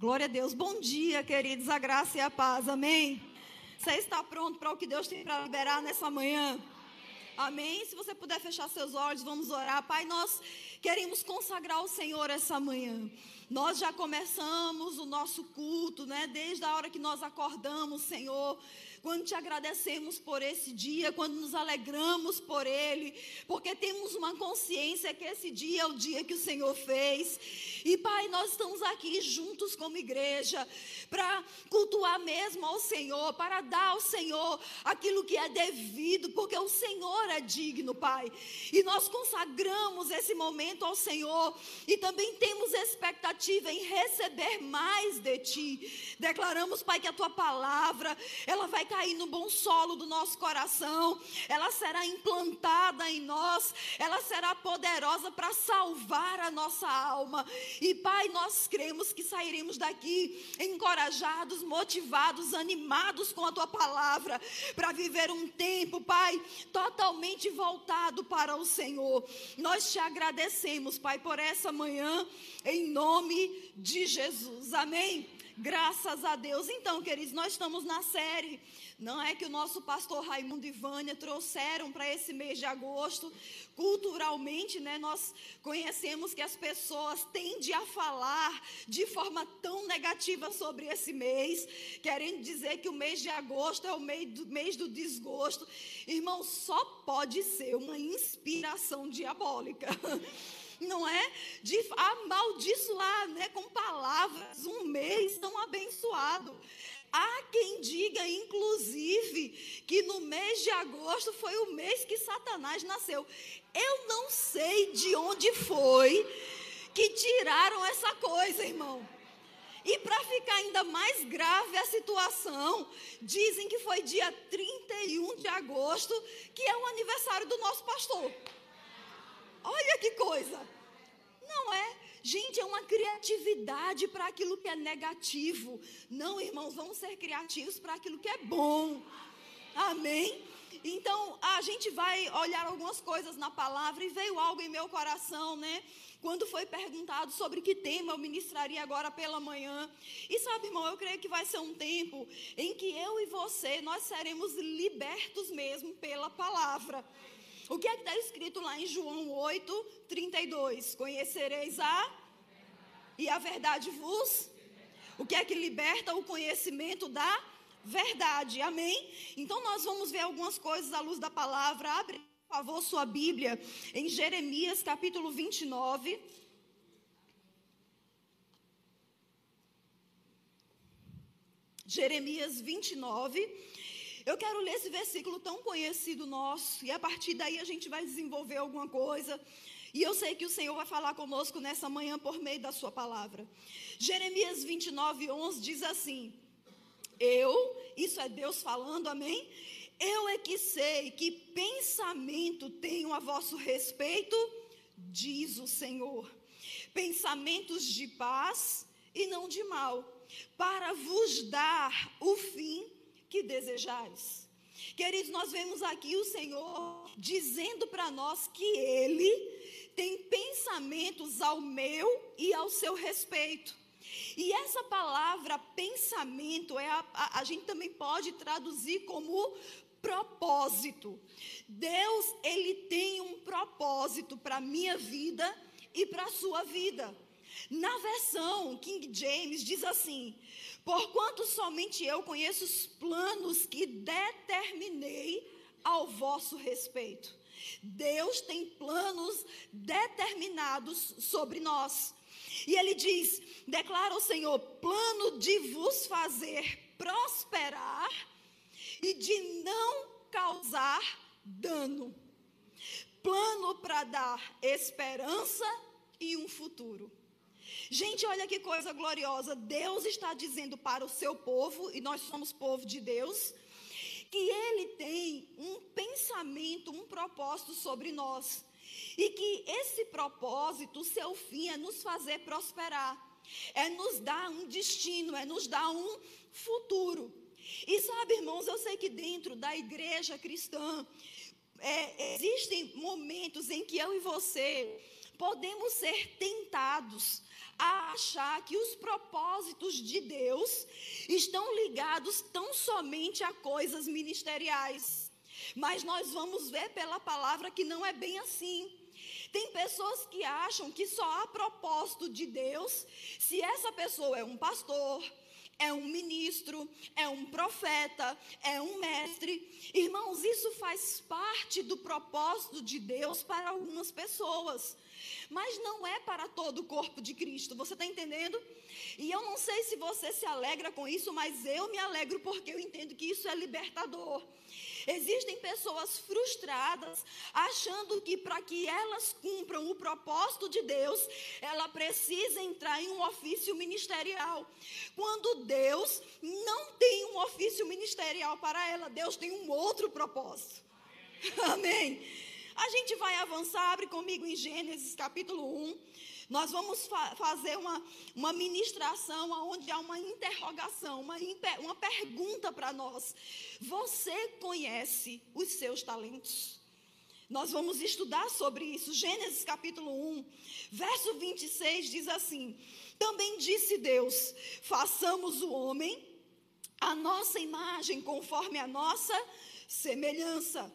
Glória a Deus. Bom dia, queridos. A graça e a paz. Amém. Você está pronto para o que Deus tem para liberar nessa manhã? Amém. Se você puder fechar seus olhos, vamos orar. Pai, nós queremos consagrar o Senhor essa manhã. Nós já começamos o nosso culto, né? Desde a hora que nós acordamos, Senhor quando te agradecemos por esse dia, quando nos alegramos por ele, porque temos uma consciência que esse dia é o dia que o Senhor fez. E Pai, nós estamos aqui juntos como igreja para cultuar mesmo ao Senhor, para dar ao Senhor aquilo que é devido, porque o Senhor é digno, Pai. E nós consagramos esse momento ao Senhor e também temos expectativa em receber mais de ti. Declaramos, Pai, que a tua palavra, ela vai cair no bom solo do nosso coração, ela será implantada em nós, ela será poderosa para salvar a nossa alma. E Pai, nós cremos que sairemos daqui encorajados, motivados, animados com a tua palavra, para viver um tempo, Pai, totalmente voltado para o Senhor. Nós te agradecemos, Pai, por essa manhã, em nome de Jesus. Amém. Graças a Deus. Então, queridos, nós estamos na série. Não é que o nosso pastor Raimundo e Vânia trouxeram para esse mês de agosto. Culturalmente, né, nós conhecemos que as pessoas tendem a falar de forma tão negativa sobre esse mês, querendo dizer que o mês de agosto é o mês do, mês do desgosto. Irmão, só pode ser uma inspiração diabólica. não é? De amaldiçoar, né, com palavras, um mês tão abençoado. Há quem diga, inclusive, que no mês de agosto foi o mês que Satanás nasceu. Eu não sei de onde foi que tiraram essa coisa, irmão. E para ficar ainda mais grave a situação, dizem que foi dia 31 de agosto, que é o aniversário do nosso pastor. Olha que coisa! Não é? Gente, é uma criatividade para aquilo que é negativo. Não, irmãos, vamos ser criativos para aquilo que é bom. Amém? Então, a gente vai olhar algumas coisas na palavra e veio algo em meu coração, né? Quando foi perguntado sobre que tema eu ministraria agora pela manhã. E sabe, irmão, eu creio que vai ser um tempo em que eu e você, nós seremos libertos mesmo pela palavra. O que é que está escrito lá em João 8, 32? Conhecereis a e a verdade vos. O que é que liberta o conhecimento da verdade? Amém? Então nós vamos ver algumas coisas à luz da palavra. Abre, por favor, sua Bíblia em Jeremias capítulo 29. Jeremias 29. Eu quero ler esse versículo tão conhecido nosso, e a partir daí a gente vai desenvolver alguma coisa. E eu sei que o Senhor vai falar conosco nessa manhã por meio da Sua palavra. Jeremias 29, 11 diz assim: Eu, isso é Deus falando, amém? Eu é que sei que pensamento tenho a vosso respeito, diz o Senhor. Pensamentos de paz e não de mal, para vos dar o fim que desejais. Queridos, nós vemos aqui o Senhor dizendo para nós que Ele tem pensamentos ao meu e ao seu respeito. E essa palavra pensamento, é a, a, a gente também pode traduzir como propósito. Deus, Ele tem um propósito para a minha vida e para a sua vida. Na versão King James diz assim: Porquanto somente eu conheço os planos que determinei ao vosso respeito. Deus tem planos determinados sobre nós. E ele diz: declara o Senhor, plano de vos fazer prosperar e de não causar dano. Plano para dar esperança e um futuro. Gente, olha que coisa gloriosa. Deus está dizendo para o seu povo, e nós somos povo de Deus, que Ele tem um pensamento, um propósito sobre nós. E que esse propósito, o seu fim é nos fazer prosperar, é nos dar um destino, é nos dar um futuro. E sabe, irmãos, eu sei que dentro da igreja cristã, é, existem momentos em que eu e você podemos ser tentados a achar que os propósitos de Deus estão ligados tão somente a coisas ministeriais. Mas nós vamos ver pela palavra que não é bem assim. Tem pessoas que acham que só há propósito de Deus se essa pessoa é um pastor, é um ministro, é um profeta, é um mestre. Irmãos, isso faz parte do propósito de Deus para algumas pessoas, mas não é para todo o corpo de Cristo. Você está entendendo? E eu não sei se você se alegra com isso, mas eu me alegro porque eu entendo que isso é libertador. Existem pessoas frustradas, achando que para que elas cumpram o propósito de Deus, ela precisa entrar em um ofício ministerial. Quando Deus não tem um ofício ministerial para ela, Deus tem um outro propósito. Amém. A gente vai avançar, abre comigo em Gênesis capítulo 1. Nós vamos fa fazer uma, uma ministração onde há uma interrogação, uma, uma pergunta para nós. Você conhece os seus talentos? Nós vamos estudar sobre isso. Gênesis capítulo 1, verso 26 diz assim: Também disse Deus: façamos o homem a nossa imagem, conforme a nossa semelhança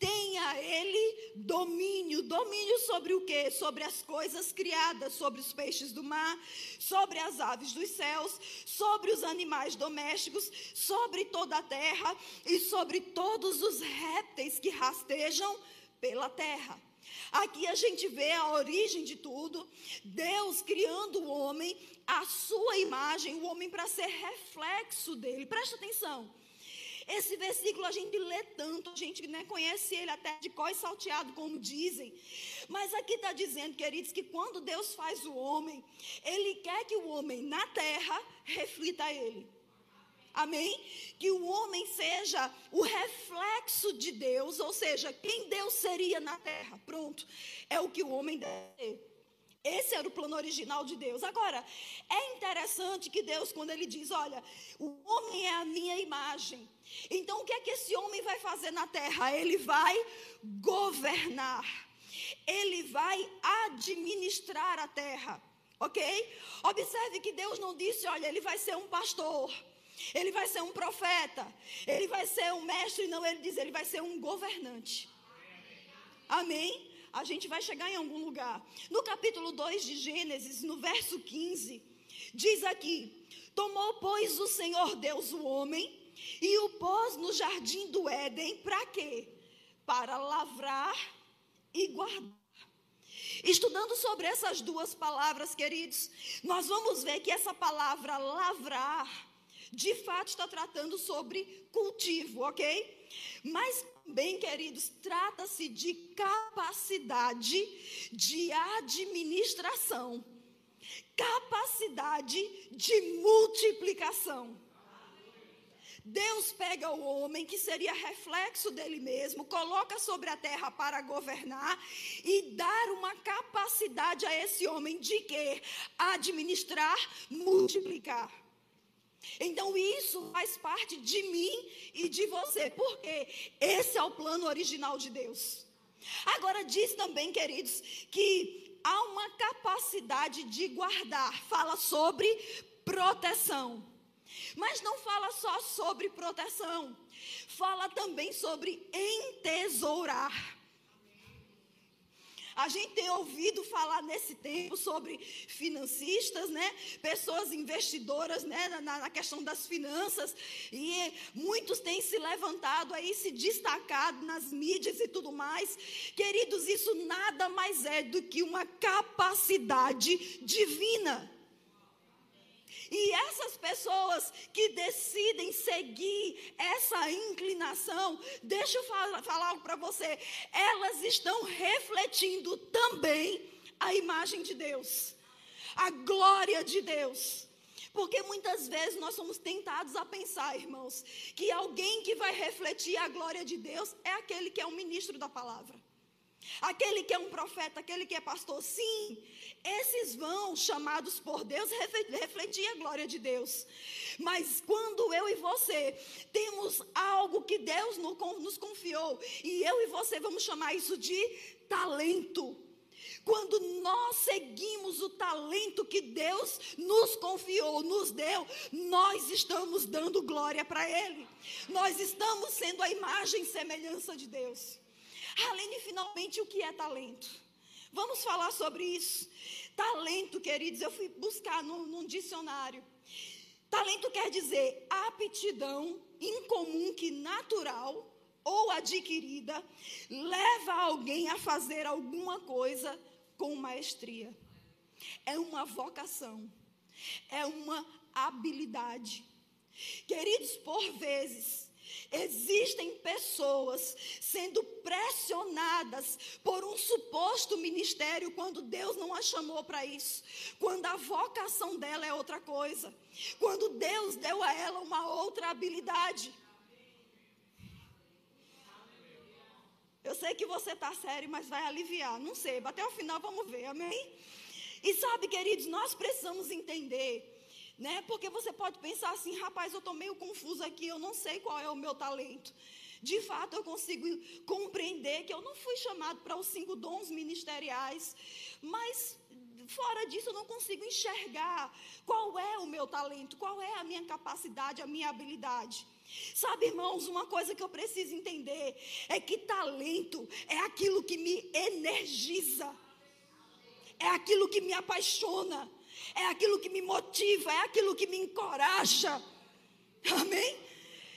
tenha ele domínio. Domínio sobre o quê? Sobre as coisas criadas, sobre os peixes do mar, sobre as aves dos céus, sobre os animais domésticos, sobre toda a terra e sobre todos os répteis que rastejam pela terra. Aqui a gente vê a origem de tudo, Deus criando o homem, a sua imagem, o homem para ser reflexo dele. Presta atenção. Esse versículo a gente lê tanto, a gente né, conhece ele até de cós salteado, como dizem. Mas aqui está dizendo, queridos, que quando Deus faz o homem, Ele quer que o homem na terra reflita ele. Amém? Que o homem seja o reflexo de Deus, ou seja, quem Deus seria na terra. Pronto. É o que o homem deve ser. Esse era o plano original de Deus. Agora, é interessante que Deus, quando ele diz: Olha, o homem é a minha imagem. Então, o que é que esse homem vai fazer na terra? Ele vai governar. Ele vai administrar a terra. Ok? Observe que Deus não disse: Olha, ele vai ser um pastor. Ele vai ser um profeta. Ele vai ser um mestre. Não, ele diz: Ele vai ser um governante. Amém? A gente vai chegar em algum lugar. No capítulo 2 de Gênesis, no verso 15, diz aqui: Tomou, pois, o Senhor Deus o homem e o pôs no jardim do Éden, para quê? Para lavrar e guardar. Estudando sobre essas duas palavras, queridos, nós vamos ver que essa palavra lavrar, de fato, está tratando sobre cultivo, ok? Mas Bem, queridos, trata-se de capacidade de administração, capacidade de multiplicação. Deus pega o homem, que seria reflexo dele mesmo, coloca sobre a terra para governar e dar uma capacidade a esse homem de que? Administrar, multiplicar. Então isso faz parte de mim e de você, porque esse é o plano original de Deus. Agora diz também, queridos, que há uma capacidade de guardar, fala sobre proteção. Mas não fala só sobre proteção, fala também sobre entesourar. A gente tem ouvido falar nesse tempo sobre financistas, né? Pessoas investidoras, né? Na, na questão das finanças. E muitos têm se levantado aí, se destacado nas mídias e tudo mais. Queridos, isso nada mais é do que uma capacidade divina. E essas pessoas que decidem seguir essa inclinação, deixa eu falar, algo para você, elas estão refletindo também a imagem de Deus, a glória de Deus. Porque muitas vezes nós somos tentados a pensar, irmãos, que alguém que vai refletir a glória de Deus é aquele que é o ministro da palavra. Aquele que é um profeta, aquele que é pastor, sim, esses vão, chamados por Deus, refletir a glória de Deus. Mas quando eu e você temos algo que Deus nos confiou, e eu e você vamos chamar isso de talento. Quando nós seguimos o talento que Deus nos confiou, nos deu, nós estamos dando glória para Ele. Nós estamos sendo a imagem e semelhança de Deus. Aline, finalmente, o que é talento? Vamos falar sobre isso. Talento, queridos, eu fui buscar no, num dicionário. Talento quer dizer aptidão incomum que natural ou adquirida leva alguém a fazer alguma coisa com maestria. É uma vocação, é uma habilidade. Queridos, por vezes, Existem pessoas sendo pressionadas por um suposto ministério quando Deus não a chamou para isso, quando a vocação dela é outra coisa, quando Deus deu a ela uma outra habilidade. Eu sei que você está sério, mas vai aliviar. Não sei, até o final vamos ver, amém? E sabe, queridos, nós precisamos entender né? Porque você pode pensar assim, rapaz, eu estou meio confuso aqui, eu não sei qual é o meu talento. De fato, eu consigo compreender que eu não fui chamado para os cinco dons ministeriais, mas fora disso eu não consigo enxergar qual é o meu talento, qual é a minha capacidade, a minha habilidade. Sabe, irmãos, uma coisa que eu preciso entender é que talento é aquilo que me energiza, é aquilo que me apaixona é aquilo que me motiva, é aquilo que me encoraja. Amém?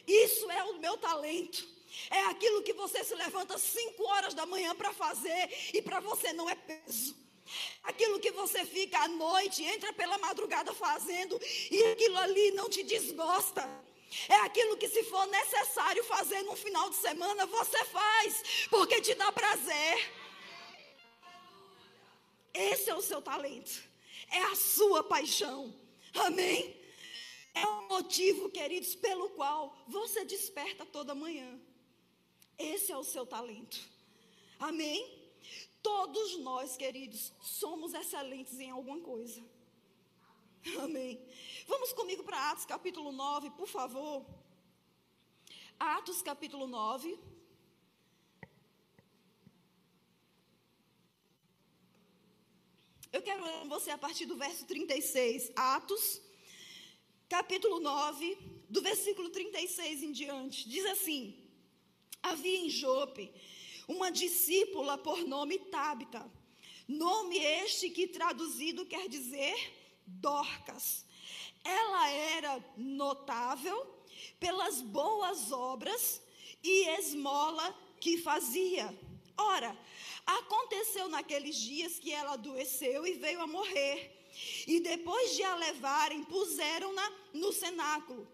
Isso é o meu talento. É aquilo que você se levanta cinco horas da manhã para fazer e para você não é peso. Aquilo que você fica à noite, entra pela madrugada fazendo e aquilo ali não te desgosta. É aquilo que, se for necessário fazer no final de semana, você faz, porque te dá prazer. Esse é o seu talento é a sua paixão. Amém? É o motivo, queridos, pelo qual você desperta toda manhã. Esse é o seu talento. Amém? Todos nós, queridos, somos excelentes em alguma coisa. Amém. Vamos comigo para Atos capítulo 9, por favor. Atos capítulo 9. Eu quero ler você a partir do verso 36, Atos, capítulo 9, do versículo 36 em diante. Diz assim: Havia em Jope uma discípula por nome Tábita, nome este que traduzido quer dizer Dorcas. Ela era notável pelas boas obras e esmola que fazia. Ora, Aconteceu naqueles dias que ela adoeceu e veio a morrer. E depois de a levarem, puseram-na no cenáculo.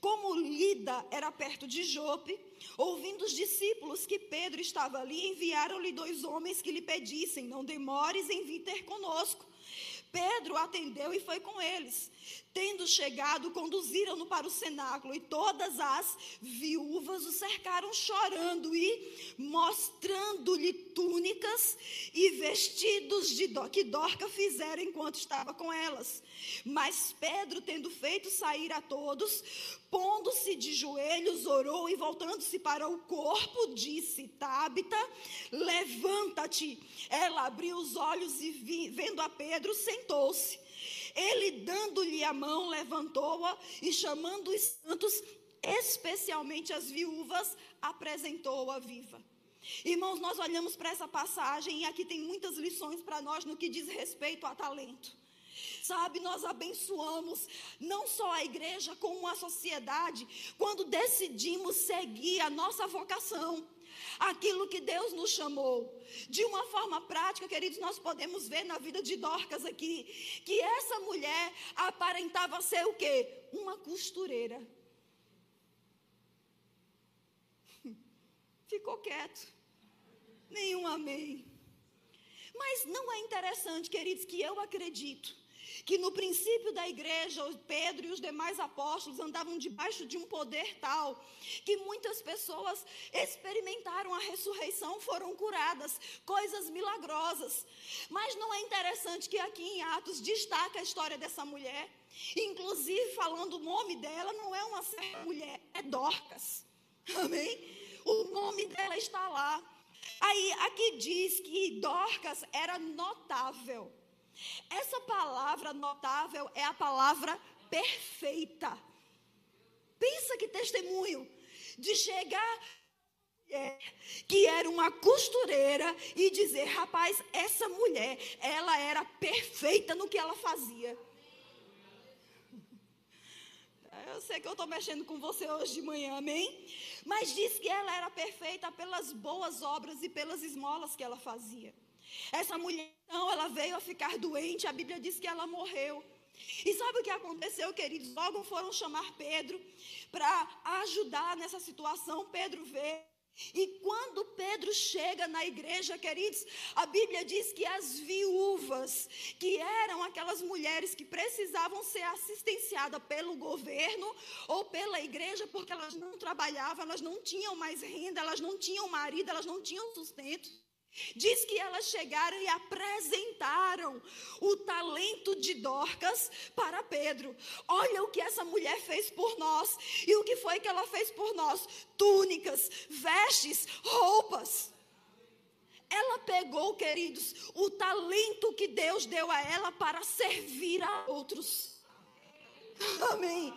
Como Lida era perto de Jope, ouvindo os discípulos que Pedro estava ali, enviaram-lhe dois homens que lhe pedissem: Não demores em vir ter conosco. Pedro atendeu e foi com eles. Tendo chegado, conduziram-no para o cenáculo e todas as viúvas o cercaram chorando e mostrando-lhe túnicas e vestidos de do, que Dorca fizera enquanto estava com elas. Mas Pedro, tendo feito sair a todos, pondo-se de joelhos, orou e voltando-se para o corpo, disse: Tábita, levanta-te. Ela abriu os olhos e, vendo a Pedro, sentou-se. Ele, dando-lhe a mão, levantou-a e, chamando os santos, especialmente as viúvas, apresentou-a viva. Irmãos, nós olhamos para essa passagem e aqui tem muitas lições para nós no que diz respeito a talento. Sabe, nós abençoamos não só a igreja, como a sociedade, quando decidimos seguir a nossa vocação aquilo que Deus nos chamou. De uma forma prática, queridos, nós podemos ver na vida de Dorcas aqui, que essa mulher aparentava ser o quê? Uma costureira. Ficou quieto. Nenhum amém. Mas não é interessante, queridos, que eu acredito que no princípio da igreja, Pedro e os demais apóstolos andavam debaixo de um poder tal que muitas pessoas experimentaram a ressurreição, foram curadas, coisas milagrosas. Mas não é interessante que aqui em Atos destaca a história dessa mulher, inclusive falando o nome dela, não é uma certa mulher, é Dorcas. Amém? O nome dela está lá. Aí, aqui diz que Dorcas era notável. Essa palavra notável é a palavra perfeita. Pensa que testemunho de chegar é, que era uma costureira e dizer, rapaz, essa mulher, ela era perfeita no que ela fazia. Eu sei que eu estou mexendo com você hoje de manhã, amém? Mas diz que ela era perfeita pelas boas obras e pelas esmolas que ela fazia. Essa mulher, então, ela veio a ficar doente, a Bíblia diz que ela morreu. E sabe o que aconteceu, queridos? Logo foram chamar Pedro para ajudar nessa situação. Pedro veio. E quando Pedro chega na igreja, queridos, a Bíblia diz que as viúvas, que eram aquelas mulheres que precisavam ser assistenciadas pelo governo ou pela igreja, porque elas não trabalhavam, elas não tinham mais renda, elas não tinham marido, elas não tinham sustento. Diz que elas chegaram e apresentaram o talento de Dorcas para Pedro. Olha o que essa mulher fez por nós. E o que foi que ela fez por nós? Túnicas, vestes, roupas. Ela pegou, queridos, o talento que Deus deu a ela para servir a outros. Amém.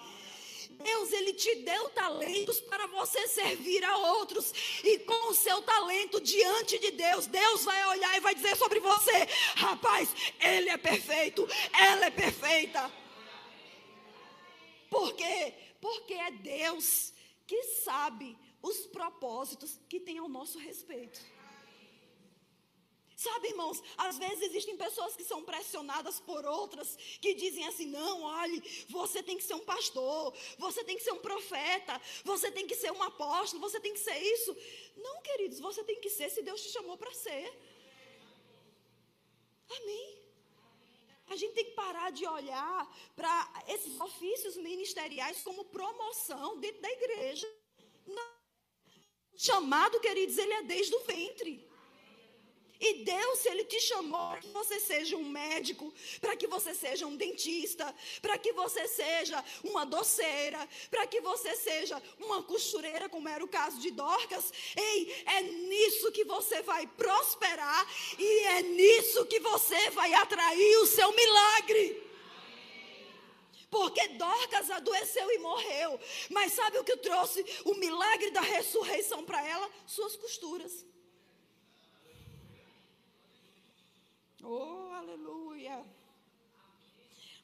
Deus, Ele te deu talentos para você servir a outros. E com o seu talento diante de Deus, Deus vai olhar e vai dizer sobre você: rapaz, Ele é perfeito, ela é perfeita. Por quê? Porque é Deus que sabe os propósitos que tem ao nosso respeito. Sabe, irmãos, às vezes existem pessoas que são pressionadas por outras que dizem assim: não, olhe, você tem que ser um pastor, você tem que ser um profeta, você tem que ser um apóstolo, você tem que ser isso. Não, queridos, você tem que ser se Deus te chamou para ser. Amém. A gente tem que parar de olhar para esses ofícios ministeriais como promoção dentro da igreja. Não. Chamado, queridos, ele é desde o ventre. E Deus, se Ele te chamou para que você seja um médico, para que você seja um dentista, para que você seja uma doceira, para que você seja uma costureira, como era o caso de Dorcas, ei, é nisso que você vai prosperar e é nisso que você vai atrair o seu milagre. Porque Dorcas adoeceu e morreu. Mas sabe o que trouxe o milagre da ressurreição para ela? Suas costuras. Oh, aleluia.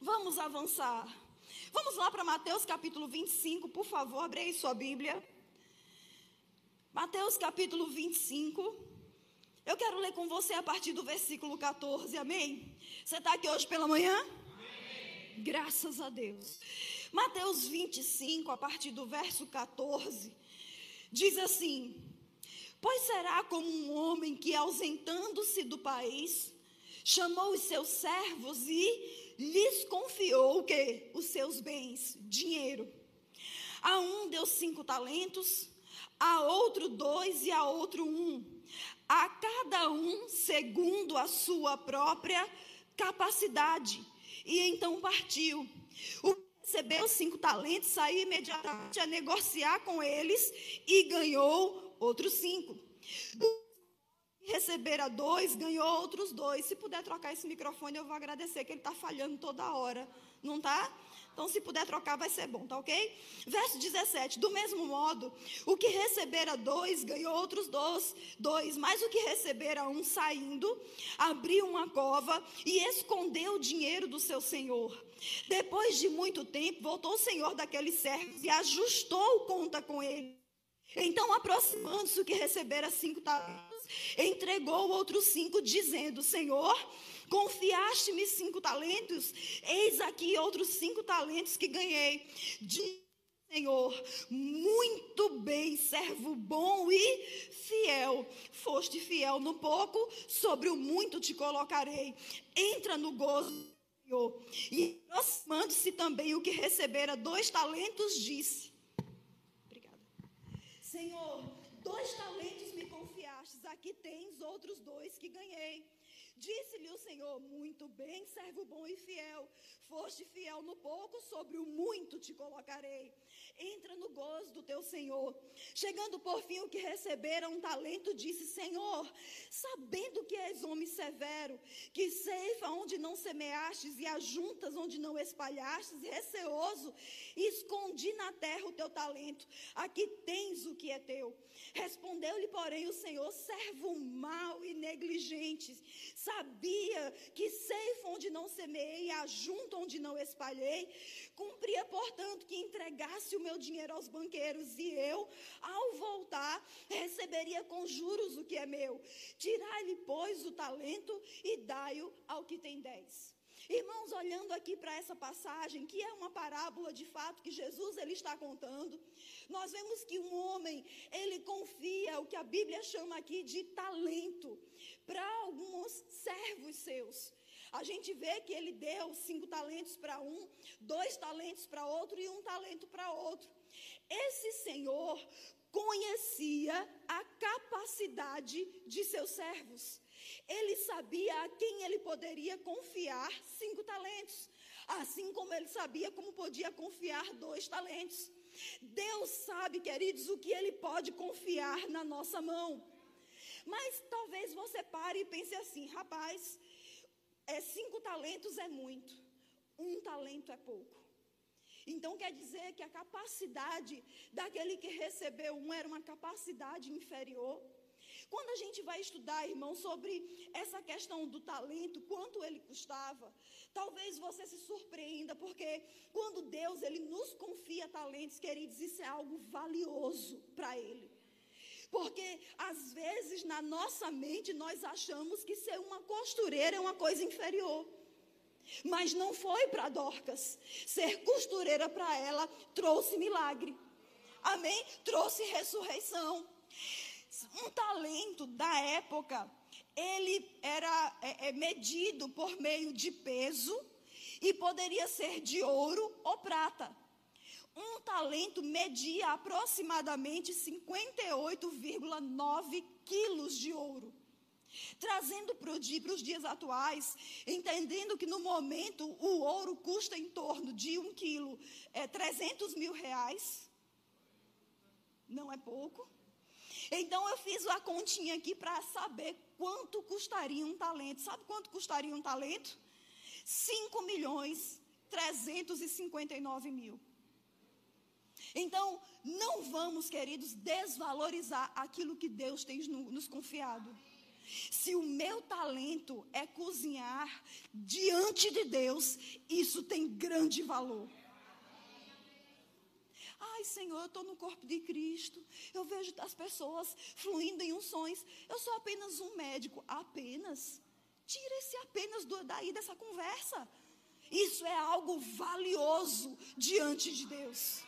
Vamos avançar. Vamos lá para Mateus capítulo 25, por favor, abre aí sua Bíblia. Mateus capítulo 25. Eu quero ler com você a partir do versículo 14, amém? Você está aqui hoje pela manhã? Amém. Graças a Deus. Mateus 25, a partir do verso 14, diz assim: Pois será como um homem que, ausentando-se do país, chamou os seus servos e lhes confiou o quê? Os seus bens, dinheiro. A um deu cinco talentos, a outro dois e a outro um. A cada um segundo a sua própria capacidade. E então partiu. O recebeu cinco talentos saiu imediatamente a negociar com eles e ganhou outros cinco. O recebera dois, ganhou outros dois. Se puder trocar esse microfone, eu vou agradecer, que ele está falhando toda hora. Não está? Então, se puder trocar, vai ser bom, tá ok? Verso 17: Do mesmo modo, o que recebera dois, ganhou outros dois, dois. Mas o que recebera um saindo, abriu uma cova e escondeu o dinheiro do seu senhor. Depois de muito tempo, voltou o senhor daqueles servos e ajustou conta com ele. Então, aproximando-se o que recebera cinco talentos entregou outros cinco, dizendo: Senhor, confiaste-me cinco talentos, eis aqui outros cinco talentos que ganhei. De Senhor, muito bem, servo bom e fiel. Foste fiel no pouco, sobre o muito te colocarei. Entra no gozo Senhor. E aproximando-se também o que recebera dois talentos, disse: Obrigada. Senhor, dois talentos aqui tens outros dois que ganhei. Disse-lhe o Senhor: Muito bem, servo bom e fiel. Foste fiel no pouco, sobre o muito te colocarei. Entra no gozo do teu Senhor. Chegando por fim o que recebera um talento, disse: Senhor, sabendo que és homem severo, que ceifa onde não semeastes e ajuntas onde não espalhastes, e receoso, escondi na terra o teu talento. Aqui tens o que é teu. Respondeu-lhe, porém, o Senhor: servo mau e negligente, sabia que ceifa onde não semeei ajunta onde não espalhei. Cumpria, portanto, que entregasse o meu dinheiro aos banqueiros, e eu, ao voltar, receberia com juros o que é meu. Tirai-lhe, pois, o talento e dai-o ao que tem dez. Irmãos, olhando aqui para essa passagem, que é uma parábola de fato que Jesus ele está contando, nós vemos que um homem, ele confia o que a Bíblia chama aqui de talento para alguns servos seus. A gente vê que ele deu cinco talentos para um, dois talentos para outro e um talento para outro. Esse senhor conhecia a capacidade de seus servos. Ele sabia a quem ele poderia confiar cinco talentos, assim como ele sabia como podia confiar dois talentos. Deus sabe, queridos, o que ele pode confiar na nossa mão. Mas talvez você pare e pense assim, rapaz, é, cinco talentos é muito, um talento é pouco. Então quer dizer que a capacidade daquele que recebeu um era uma capacidade inferior. Quando a gente vai estudar, irmão, sobre essa questão do talento, quanto ele custava, talvez você se surpreenda, porque quando Deus ele nos confia talentos, queridos, isso é algo valioso para ele. Porque às vezes na nossa mente nós achamos que ser uma costureira é uma coisa inferior. Mas não foi para Dorcas. Ser costureira para ela trouxe milagre. Amém? Trouxe ressurreição. Um talento da época, ele era é, é, medido por meio de peso e poderia ser de ouro ou prata um talento media aproximadamente 58,9 quilos de ouro. Trazendo para os dias atuais, entendendo que no momento o ouro custa em torno de um quilo, é, 300 mil reais. Não é pouco. Então eu fiz a continha aqui para saber quanto custaria um talento. Sabe quanto custaria um talento? 5 milhões 359 mil. Então, não vamos, queridos, desvalorizar aquilo que Deus tem nos confiado. Se o meu talento é cozinhar diante de Deus, isso tem grande valor. Ai, Senhor, eu estou no corpo de Cristo. Eu vejo as pessoas fluindo em unções. Eu sou apenas um médico. Apenas. Tira-se apenas do, daí dessa conversa. Isso é algo valioso diante de Deus.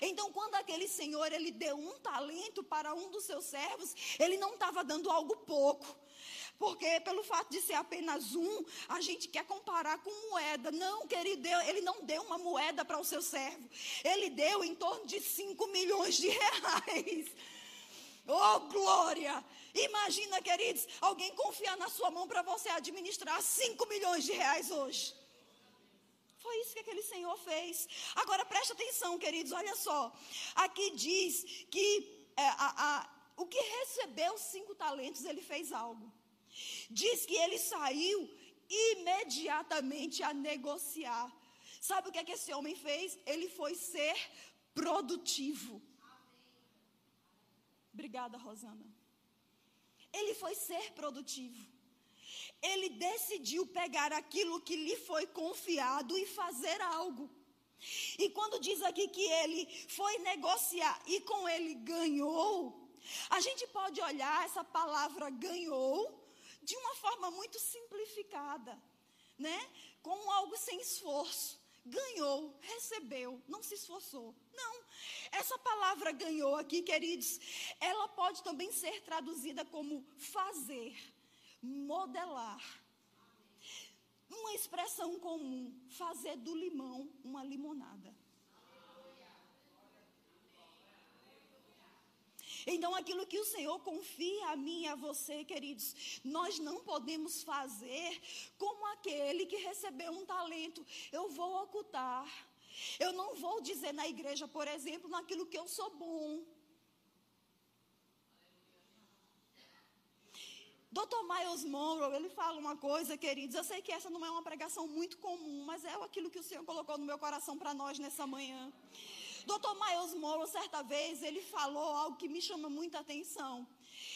Então, quando aquele senhor ele deu um talento para um dos seus servos, ele não estava dando algo pouco. Porque pelo fato de ser apenas um, a gente quer comparar com moeda. Não, querido, ele não deu uma moeda para o seu servo. Ele deu em torno de 5 milhões de reais. Oh, glória! Imagina, queridos, alguém confiar na sua mão para você administrar 5 milhões de reais hoje. Foi isso que aquele senhor fez. Agora preste atenção, queridos, olha só. Aqui diz que é, a, a, o que recebeu cinco talentos, ele fez algo. Diz que ele saiu imediatamente a negociar. Sabe o que, é que esse homem fez? Ele foi ser produtivo. Obrigada, Rosana. Ele foi ser produtivo ele decidiu pegar aquilo que lhe foi confiado e fazer algo. E quando diz aqui que ele foi negociar e com ele ganhou, a gente pode olhar essa palavra ganhou de uma forma muito simplificada, né? Como algo sem esforço. Ganhou, recebeu, não se esforçou. Não. Essa palavra ganhou aqui, queridos, ela pode também ser traduzida como fazer modelar. Uma expressão comum, fazer do limão uma limonada. Então, aquilo que o Senhor confia a mim e a você, queridos, nós não podemos fazer como aquele que recebeu um talento. Eu vou ocultar, Eu não vou dizer na igreja, por exemplo, naquilo que eu sou bom. Dr. Miles Monroe, ele fala uma coisa, queridos. Eu sei que essa não é uma pregação muito comum, mas é aquilo que o Senhor colocou no meu coração para nós nessa manhã. Dr. Miles Monroe, certa vez, ele falou algo que me chama muita atenção.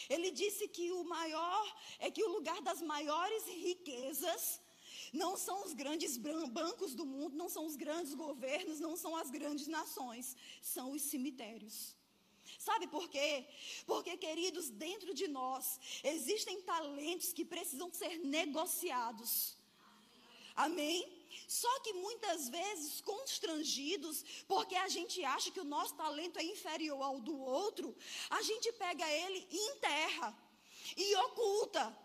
Ele disse que o maior, é que o lugar das maiores riquezas não são os grandes bancos do mundo, não são os grandes governos, não são as grandes nações, são os cemitérios. Sabe por quê? Porque, queridos, dentro de nós existem talentos que precisam ser negociados. Amém? Só que muitas vezes constrangidos, porque a gente acha que o nosso talento é inferior ao do outro, a gente pega ele e enterra e oculta.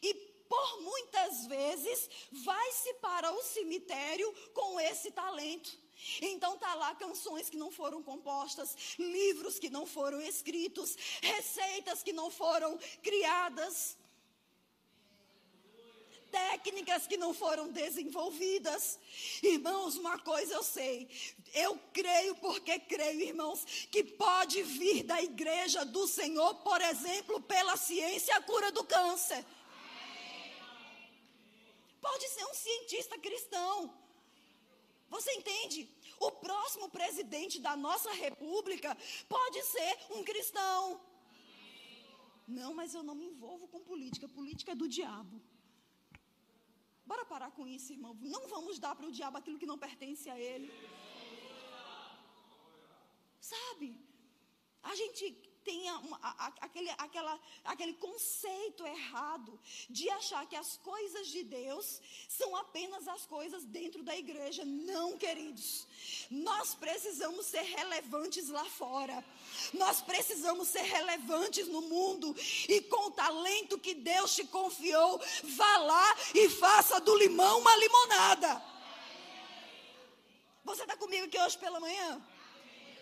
E por muitas vezes vai-se para o cemitério com esse talento. Então tá lá canções que não foram compostas, livros que não foram escritos, receitas que não foram criadas técnicas que não foram desenvolvidas. Irmãos, uma coisa eu sei, eu creio porque creio, irmãos, que pode vir da igreja do Senhor, por exemplo, pela ciência, a cura do câncer. Pode ser um cientista cristão. Você entende? O próximo presidente da nossa república pode ser um cristão. Não, mas eu não me envolvo com política. Política é do diabo. Bora parar com isso, irmão. Não vamos dar para o diabo aquilo que não pertence a ele. Sabe? A gente tem uma, a, aquele, aquela, aquele conceito errado de achar que as coisas de Deus são apenas as coisas dentro da igreja. Não, queridos. Nós precisamos ser relevantes lá fora. Nós precisamos ser relevantes no mundo. E com o talento que Deus te confiou, vá lá e faça do limão uma limonada. Você está comigo aqui hoje pela manhã?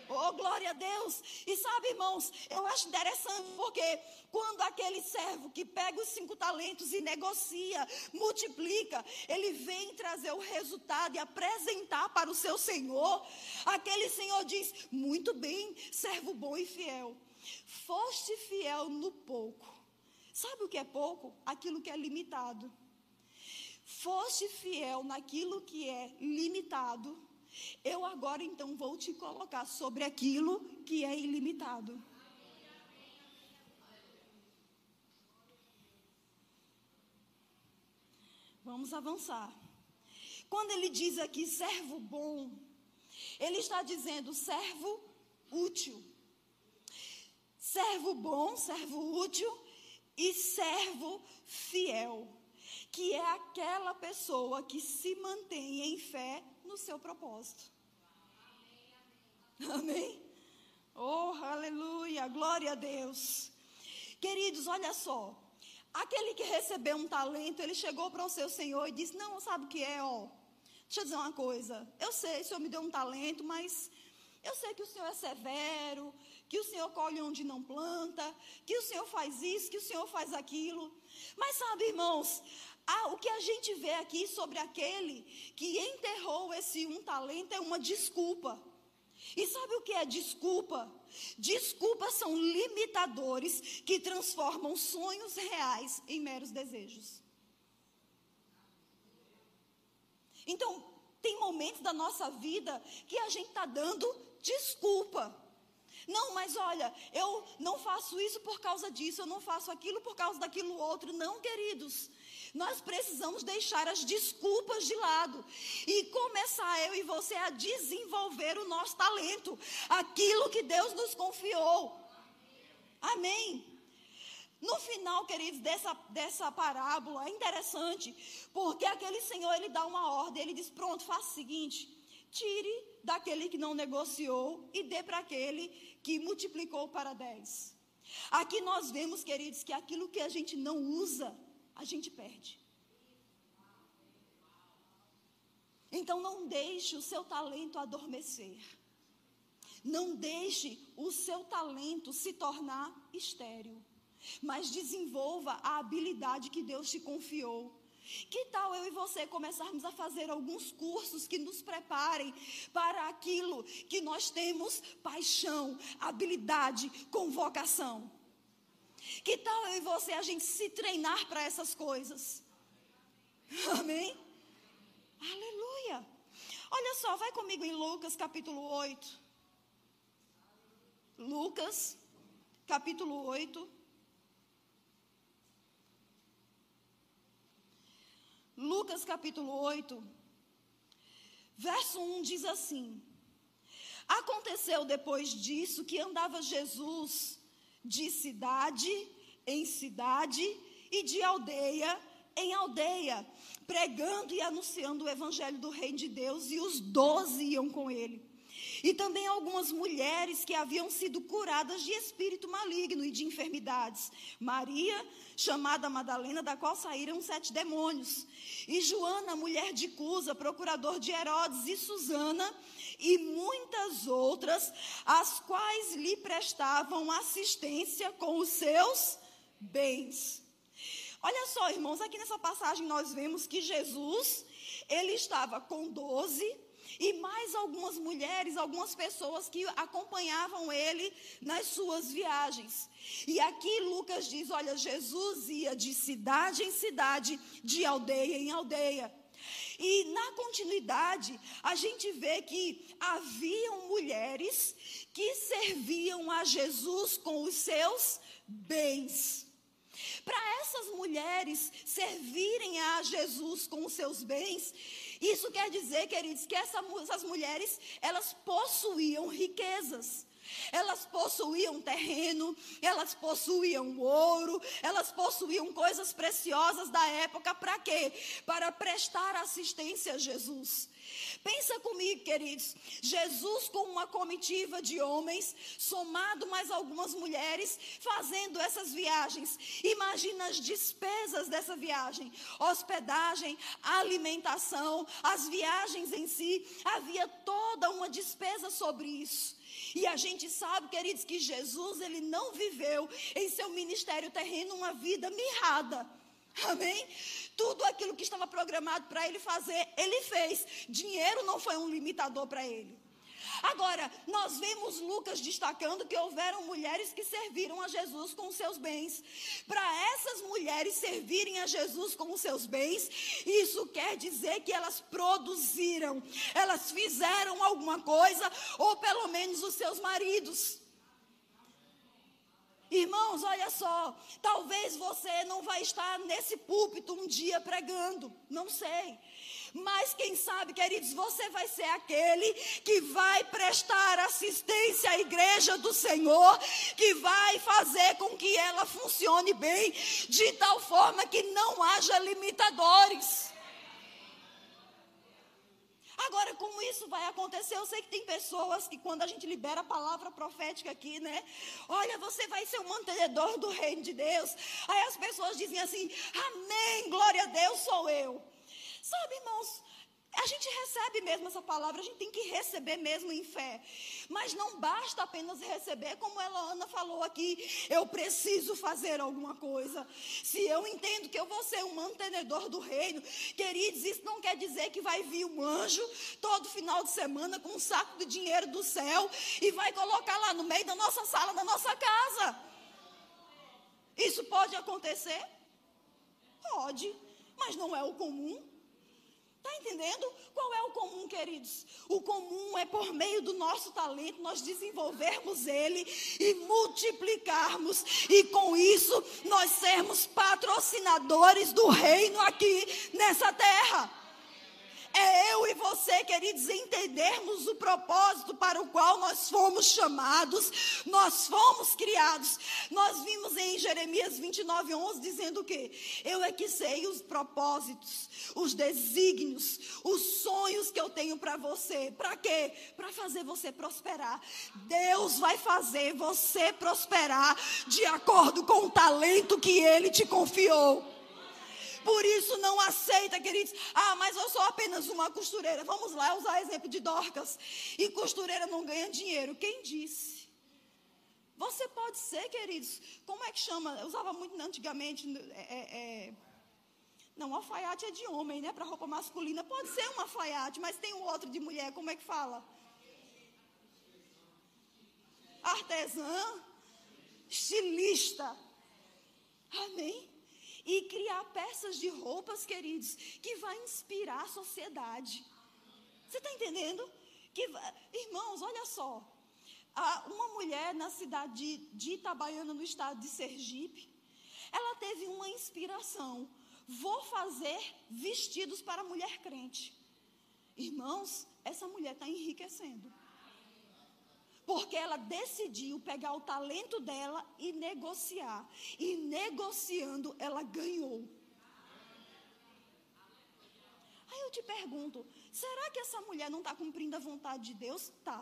Oh, glória a Deus. E sabe, irmãos, eu acho interessante porque quando aquele servo que pega os cinco talentos e negocia, multiplica, ele vem trazer o resultado e apresentar para o seu senhor, aquele senhor diz: Muito bem, servo bom e fiel. Foste fiel no pouco. Sabe o que é pouco? Aquilo que é limitado. Foste fiel naquilo que é limitado eu agora então vou te colocar sobre aquilo que é ilimitado. Vamos avançar. Quando ele diz aqui servo bom, ele está dizendo servo útil. Servo bom, servo útil e servo fiel, que é aquela pessoa que se mantém em fé no seu propósito. Amém? Oh, aleluia, glória a Deus. Queridos, olha só. Aquele que recebeu um talento, ele chegou para o seu Senhor e disse: Não, sabe o que é? Ó, deixa eu dizer uma coisa. Eu sei, o Senhor me deu um talento, mas eu sei que o Senhor é severo, que o Senhor colhe onde não planta, que o Senhor faz isso, que o Senhor faz aquilo. Mas sabe, irmãos, ah, o que a gente vê aqui sobre aquele que enterrou esse um talento é uma desculpa. E sabe o que é desculpa? Desculpas são limitadores que transformam sonhos reais em meros desejos. Então, tem momentos da nossa vida que a gente está dando desculpa. Não, mas olha, eu não faço isso por causa disso, eu não faço aquilo por causa daquilo outro. Não, queridos. Nós precisamos deixar as desculpas de lado e começar eu e você a desenvolver o nosso talento, aquilo que Deus nos confiou. Amém. No final, queridos, dessa, dessa parábola, é interessante, porque aquele senhor, ele dá uma ordem, ele diz, pronto, faça o seguinte, tire daquele que não negociou e dê para aquele que multiplicou para dez. Aqui nós vemos, queridos, que aquilo que a gente não usa, a gente perde. Então não deixe o seu talento adormecer. Não deixe o seu talento se tornar estéril. Mas desenvolva a habilidade que Deus te confiou. Que tal eu e você começarmos a fazer alguns cursos que nos preparem para aquilo que nós temos paixão, habilidade, convocação? Que tal eu e você a gente se treinar para essas coisas? Amém? Aleluia. Olha só, vai comigo em Lucas capítulo 8. Lucas capítulo 8. Lucas capítulo 8, verso 1 diz assim: Aconteceu depois disso que andava Jesus de cidade em cidade e de aldeia em aldeia, pregando e anunciando o evangelho do reino de Deus, e os doze iam com ele. E também algumas mulheres que haviam sido curadas de espírito maligno e de enfermidades. Maria, chamada Madalena, da qual saíram sete demônios. E Joana, mulher de Cusa, procurador de Herodes, e Susana, e muitas outras, as quais lhe prestavam assistência com os seus bens. Olha só, irmãos, aqui nessa passagem nós vemos que Jesus, ele estava com doze e mais algumas mulheres, algumas pessoas que acompanhavam ele nas suas viagens. E aqui Lucas diz: olha, Jesus ia de cidade em cidade, de aldeia em aldeia. E na continuidade, a gente vê que haviam mulheres que serviam a Jesus com os seus bens. Para essas mulheres servirem a Jesus com os seus bens, isso quer dizer, queridos, que essa, essas mulheres, elas possuíam riquezas. Elas possuíam terreno, elas possuíam ouro, elas possuíam coisas preciosas da época para quê? Para prestar assistência a Jesus. Pensa comigo, queridos. Jesus com uma comitiva de homens, somado mais algumas mulheres, fazendo essas viagens. Imagina as despesas dessa viagem: hospedagem, alimentação, as viagens em si. Havia toda uma despesa sobre isso. E a gente sabe, queridos, que Jesus ele não viveu em seu ministério terreno uma vida mirrada. Amém? Tudo aquilo que estava programado para ele fazer, ele fez. Dinheiro não foi um limitador para ele. Agora, nós vemos Lucas destacando que houveram mulheres que serviram a Jesus com seus bens. Para essas mulheres servirem a Jesus com os seus bens, isso quer dizer que elas produziram, elas fizeram alguma coisa, ou pelo menos os seus maridos. Irmãos, olha só, talvez você não vai estar nesse púlpito um dia pregando, não sei. Mas quem sabe, queridos, você vai ser aquele que vai prestar assistência à igreja do Senhor, que vai fazer com que ela funcione bem, de tal forma que não haja limitadores. Agora, como isso vai acontecer? Eu sei que tem pessoas que, quando a gente libera a palavra profética aqui, né? Olha, você vai ser o mantenedor do reino de Deus. Aí as pessoas dizem assim: Amém, glória a Deus, sou eu. Sabe, irmãos, a gente recebe mesmo essa palavra, a gente tem que receber mesmo em fé. Mas não basta apenas receber, como a Ana falou aqui, eu preciso fazer alguma coisa. Se eu entendo que eu vou ser um mantenedor do reino, queridos, isso não quer dizer que vai vir um anjo todo final de semana com um saco de dinheiro do céu e vai colocar lá no meio da nossa sala, da nossa casa. Isso pode acontecer? Pode, mas não é o comum. Está entendendo? Qual é o comum, queridos? O comum é por meio do nosso talento nós desenvolvermos ele e multiplicarmos, e com isso nós sermos patrocinadores do reino aqui nessa terra. Você, queridos, entendermos o propósito para o qual nós fomos chamados, nós fomos criados. Nós vimos em Jeremias 29, 11 dizendo o quê? Eu é que sei os propósitos, os desígnios, os sonhos que eu tenho para você. Para quê? Para fazer você prosperar. Deus vai fazer você prosperar de acordo com o talento que Ele te confiou. Por isso não aceita, queridos. Ah, mas eu sou apenas uma costureira. Vamos lá usar exemplo de Dorcas. E costureira não ganha dinheiro. Quem disse? Você pode ser, queridos. Como é que chama? Eu usava muito antigamente. É, é, é Não, alfaiate é de homem, né? Para roupa masculina pode ser um alfaiate, mas tem um outro de mulher, como é que fala? Artesã, estilista. Amém? E criar peças de roupas, queridos, que vai inspirar a sociedade. Você está entendendo? Que, irmãos, olha só. Uma mulher na cidade de, Itabaiana, no estado de Sergipe, ela teve uma inspiração. Vou fazer vestidos para mulher crente. Irmãos, essa mulher está enriquecendo. Porque ela decidiu pegar o talento dela e negociar. E negociando, ela ganhou. Aí eu te pergunto: será que essa mulher não está cumprindo a vontade de Deus? Tá.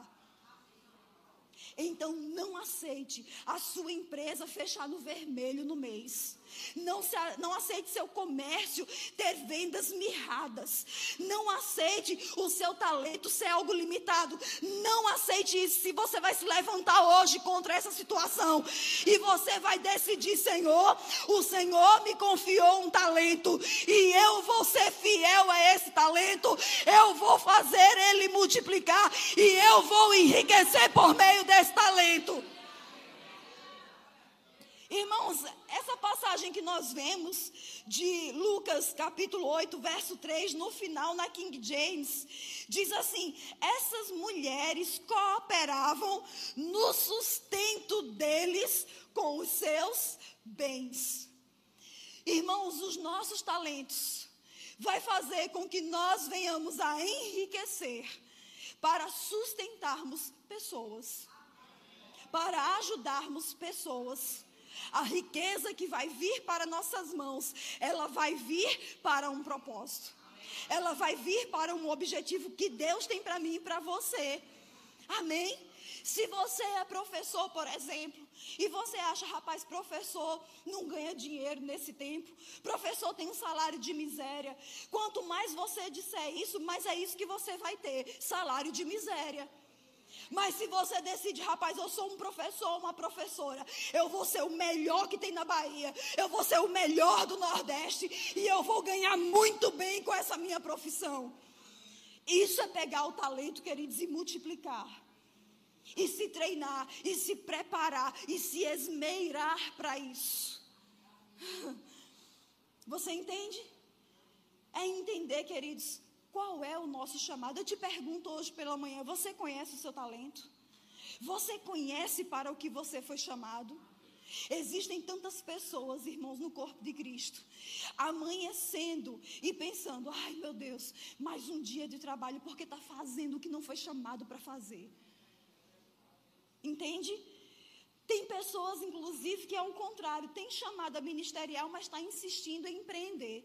Então não aceite a sua empresa fechar no vermelho no mês. Não, se, não aceite seu comércio ter vendas mirradas. Não aceite o seu talento ser algo limitado. Não aceite isso. Se você vai se levantar hoje contra essa situação e você vai decidir, Senhor, o Senhor me confiou um talento e eu vou ser fiel a esse talento. Eu vou fazer ele multiplicar e eu vou enriquecer por meio desse talento. Irmãos, essa passagem que nós vemos de Lucas capítulo 8, verso 3, no final na King James, diz assim: essas mulheres cooperavam no sustento deles com os seus bens. Irmãos, os nossos talentos vai fazer com que nós venhamos a enriquecer para sustentarmos pessoas, para ajudarmos pessoas. A riqueza que vai vir para nossas mãos, ela vai vir para um propósito. Ela vai vir para um objetivo que Deus tem para mim e para você. Amém? Se você é professor, por exemplo, e você acha, rapaz, professor não ganha dinheiro nesse tempo, professor tem um salário de miséria. Quanto mais você disser isso, mais é isso que você vai ter: salário de miséria. Mas se você decide, rapaz, eu sou um professor, uma professora, eu vou ser o melhor que tem na Bahia, eu vou ser o melhor do Nordeste e eu vou ganhar muito bem com essa minha profissão. Isso é pegar o talento, queridos, e multiplicar. E se treinar, e se preparar, e se esmeirar para isso. Você entende? É entender, queridos, qual é o nosso chamado? Eu te pergunto hoje pela manhã: você conhece o seu talento? Você conhece para o que você foi chamado? Existem tantas pessoas, irmãos, no corpo de Cristo, amanhecendo e pensando: ai meu Deus, mais um dia de trabalho, porque está fazendo o que não foi chamado para fazer. Entende? Tem pessoas, inclusive, que é o contrário, tem chamada ministerial, mas está insistindo em empreender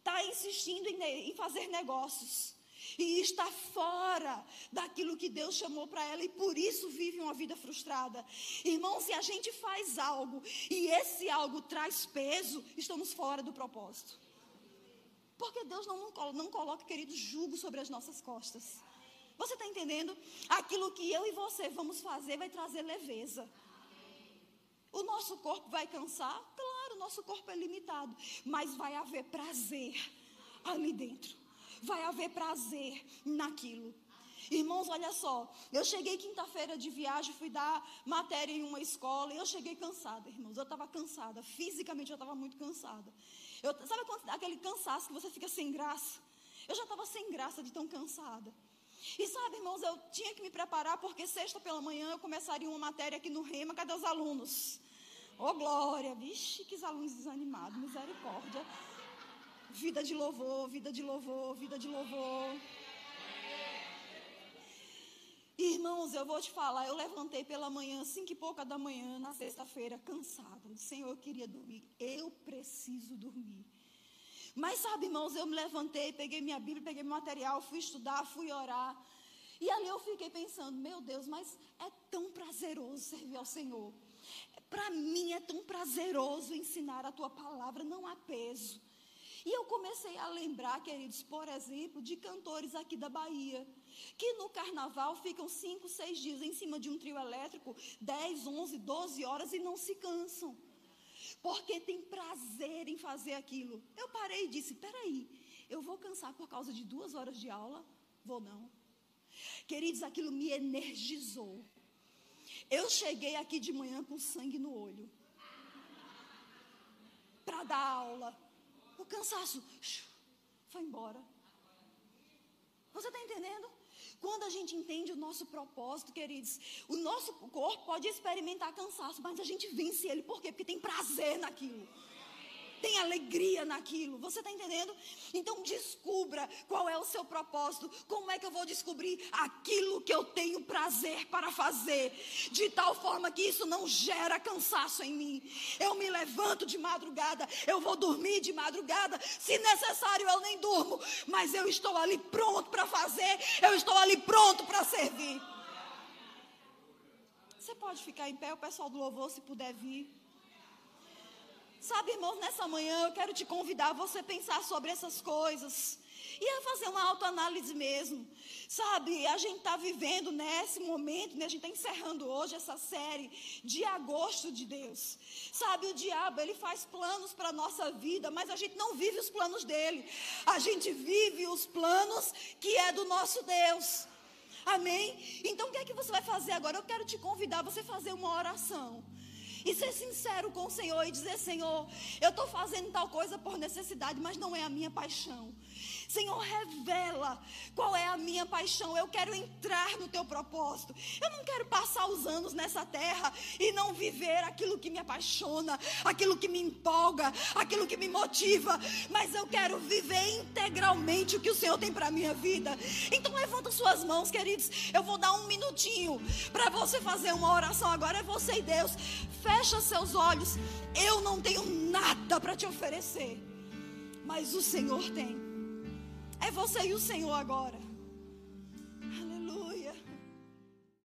está insistindo em, em fazer negócios e está fora daquilo que Deus chamou para ela e por isso vive uma vida frustrada. Irmão, se a gente faz algo e esse algo traz peso, estamos fora do propósito. Porque Deus não, não, coloca, querido, jugo sobre as nossas costas. Você está entendendo? Aquilo que eu e você vamos fazer vai trazer leveza. O nosso corpo vai cansar? Claro, nosso corpo é limitado. Mas vai haver prazer ali dentro. Vai haver prazer naquilo. Irmãos, olha só. Eu cheguei quinta-feira de viagem, fui dar matéria em uma escola e eu cheguei cansada, irmãos. Eu estava cansada. Fisicamente eu estava muito cansada. Eu, sabe aquele cansaço que você fica sem graça? Eu já estava sem graça de tão cansada. E sabe, irmãos, eu tinha que me preparar porque sexta pela manhã eu começaria uma matéria aqui no Rema. Cadê os alunos? Ô oh, glória, vixe, que alunos desanimados, misericórdia. Vida de louvor, vida de louvor, vida de louvor. Irmãos, eu vou te falar, eu levantei pela manhã, cinco e pouca da manhã, na sexta-feira, cansada. Senhor, eu queria dormir. Eu preciso dormir. Mas sabe, irmãos, eu me levantei, peguei minha Bíblia, peguei meu material, fui estudar, fui orar. E ali eu fiquei pensando, meu Deus, mas é tão prazeroso servir ao Senhor. Para mim é tão prazeroso ensinar a tua palavra, não há peso. E eu comecei a lembrar, queridos, por exemplo, de cantores aqui da Bahia, que no carnaval ficam cinco, seis dias em cima de um trio elétrico, 10, 11, 12 horas e não se cansam. porque tem prazer em fazer aquilo. Eu parei e disse: peraí, eu vou cansar por causa de duas horas de aula? Vou não. Queridos, aquilo me energizou. Eu cheguei aqui de manhã com sangue no olho para dar aula. O cansaço foi embora. Você está entendendo? Quando a gente entende o nosso propósito, queridos, o nosso corpo pode experimentar cansaço, mas a gente vence ele. Por quê? Porque tem prazer naquilo tem alegria naquilo. Você está entendendo? Então descubra qual é o seu propósito. Como é que eu vou descobrir aquilo que eu tenho prazer para fazer? De tal forma que isso não gera cansaço em mim. Eu me levanto de madrugada, eu vou dormir de madrugada. Se necessário, eu nem durmo. Mas eu estou ali pronto para fazer, eu estou ali pronto para servir. Você pode ficar em pé, o pessoal do louvor, se puder vir. Sabe, irmãos, nessa manhã eu quero te convidar a você pensar sobre essas coisas. E a fazer uma autoanálise mesmo. Sabe, a gente está vivendo nesse momento, né? a gente está encerrando hoje essa série de agosto de Deus. Sabe, o diabo, ele faz planos para a nossa vida, mas a gente não vive os planos dele. A gente vive os planos que é do nosso Deus. Amém? Então o que é que você vai fazer agora? Eu quero te convidar a você fazer uma oração. E ser sincero com o Senhor e dizer: Senhor, eu estou fazendo tal coisa por necessidade, mas não é a minha paixão. Senhor, revela qual é a minha paixão. Eu quero entrar no teu propósito. Eu não quero passar os anos nessa terra e não viver aquilo que me apaixona, aquilo que me empolga, aquilo que me motiva. Mas eu quero viver integralmente o que o Senhor tem para a minha vida. Então levanta suas mãos, queridos. Eu vou dar um minutinho para você fazer uma oração. Agora é você e Deus. Fecha seus olhos. Eu não tenho nada para te oferecer, mas o Senhor tem. É você e o Senhor agora.